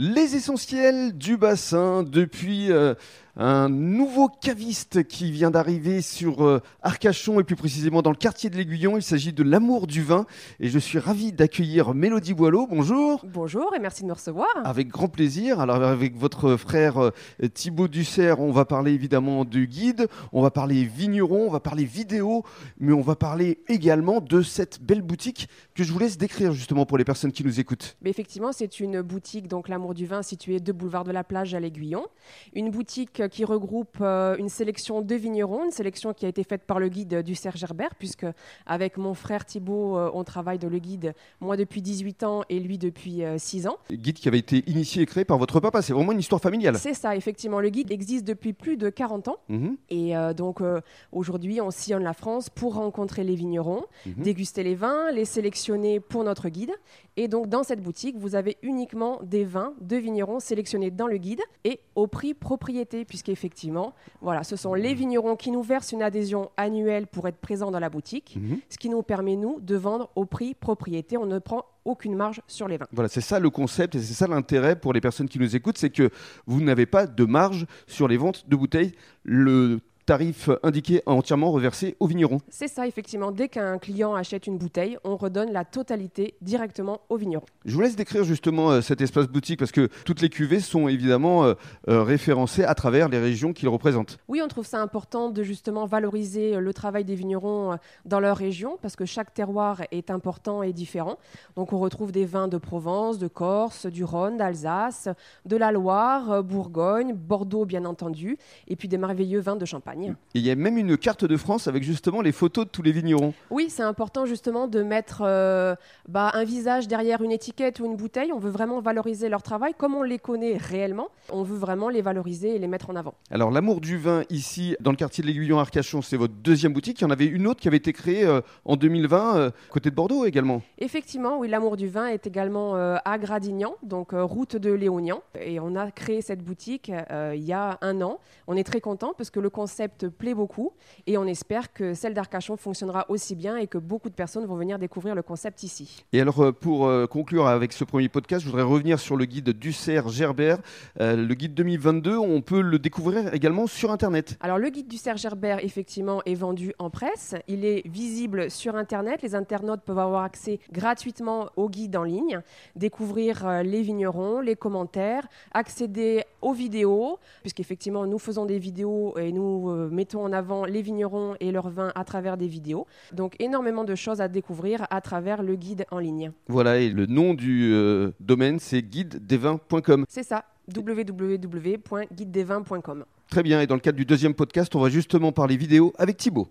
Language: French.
Les essentiels du bassin depuis euh, un nouveau caviste qui vient d'arriver sur euh, Arcachon et plus précisément dans le quartier de l'Aiguillon. Il s'agit de l'amour du vin et je suis ravi d'accueillir Mélodie Boileau. Bonjour. Bonjour et merci de me recevoir. Avec grand plaisir. Alors avec votre frère euh, Thibaut Dussert, on va parler évidemment du guide, on va parler vigneron, on va parler vidéo, mais on va parler également de cette belle boutique que je vous laisse décrire justement pour les personnes qui nous écoutent. Mais effectivement, c'est une boutique, donc l'amour du vin, située de boulevard de la plage à l'Aiguillon. Une boutique qui regroupe euh, une sélection de vignerons, une sélection qui a été faite par le guide du Serge Gerbert, puisque avec mon frère Thibault, euh, on travaille dans le guide, moi depuis 18 ans et lui depuis 6 euh, ans. Guide qui avait été initié et créé par votre papa, c'est vraiment une histoire familiale. C'est ça, effectivement. Le guide existe depuis plus de 40 ans. Mhm. Et donc aujourd'hui, on sillonne la France pour rencontrer les vignerons, mhm. déguster les vins, les sélectionner pour notre guide. Et donc dans cette boutique, vous avez uniquement des vins de vignerons sélectionnés dans le guide et au prix propriété, puisqu'effectivement, voilà, ce sont les vignerons qui nous versent une adhésion annuelle pour être présents dans la boutique, mhm. ce qui nous permet, nous, de vendre au prix propriété. On ne prend aucune marge sur les vins. Voilà, c'est ça le concept et c'est ça l'intérêt pour les personnes qui nous écoutent, c'est que vous n'avez pas de marge sur les ventes de bouteilles. Le tarif indiqué entièrement reversé aux vignerons. C'est ça, effectivement. Dès qu'un client achète une bouteille, on redonne la totalité directement aux vignerons. Je vous laisse décrire justement euh, cet espace boutique parce que toutes les cuvées sont évidemment euh, euh, référencées à travers les régions qu'ils représentent. Oui, on trouve ça important de justement valoriser le travail des vignerons dans leur région parce que chaque terroir est important et différent. Donc on retrouve des vins de Provence, de Corse, du Rhône, d'Alsace, de la Loire, Bourgogne, Bordeaux bien entendu, et puis des merveilleux vins de Champagne il y a même une carte de France avec justement les photos de tous les vignerons. Oui, c'est important justement de mettre euh, bah, un visage derrière une étiquette ou une bouteille. On veut vraiment valoriser leur travail comme on les connaît réellement. On veut vraiment les valoriser et les mettre en avant. Alors l'amour du vin ici dans le quartier de l'Aiguillon Arcachon, c'est votre deuxième boutique. Il y en avait une autre qui avait été créée euh, en 2020 euh, côté de Bordeaux également. Effectivement, oui, l'amour du vin est également à Gradignan, donc route de Léognan. Et on a créé cette boutique il y a un an. On est très content parce que le concept plaît beaucoup et on espère que celle d'Arcachon fonctionnera aussi bien et que beaucoup de personnes vont venir découvrir le concept ici. Et alors euh, pour euh, conclure avec ce premier podcast, je voudrais revenir sur le guide Dussert Gerbert. Euh, le guide 2022, on peut le découvrir également sur Internet. Alors le guide Dussert Gerbert, effectivement, est vendu en presse. Il est visible sur Internet. Les internautes peuvent avoir accès gratuitement au guide en ligne, découvrir les vignerons, les commentaires, accéder aux vidéos, puisqu'effectivement nous faisons des vidéos et nous mettons en avant les vignerons et leurs vins à travers des vidéos. Donc énormément de choses à découvrir à travers le guide en ligne. Voilà, et le nom du euh, domaine, c'est guidedesvins.com. C'est ça, www.guidedesvins.com. Très bien, et dans le cadre du deuxième podcast, on va justement parler vidéo avec Thibaut.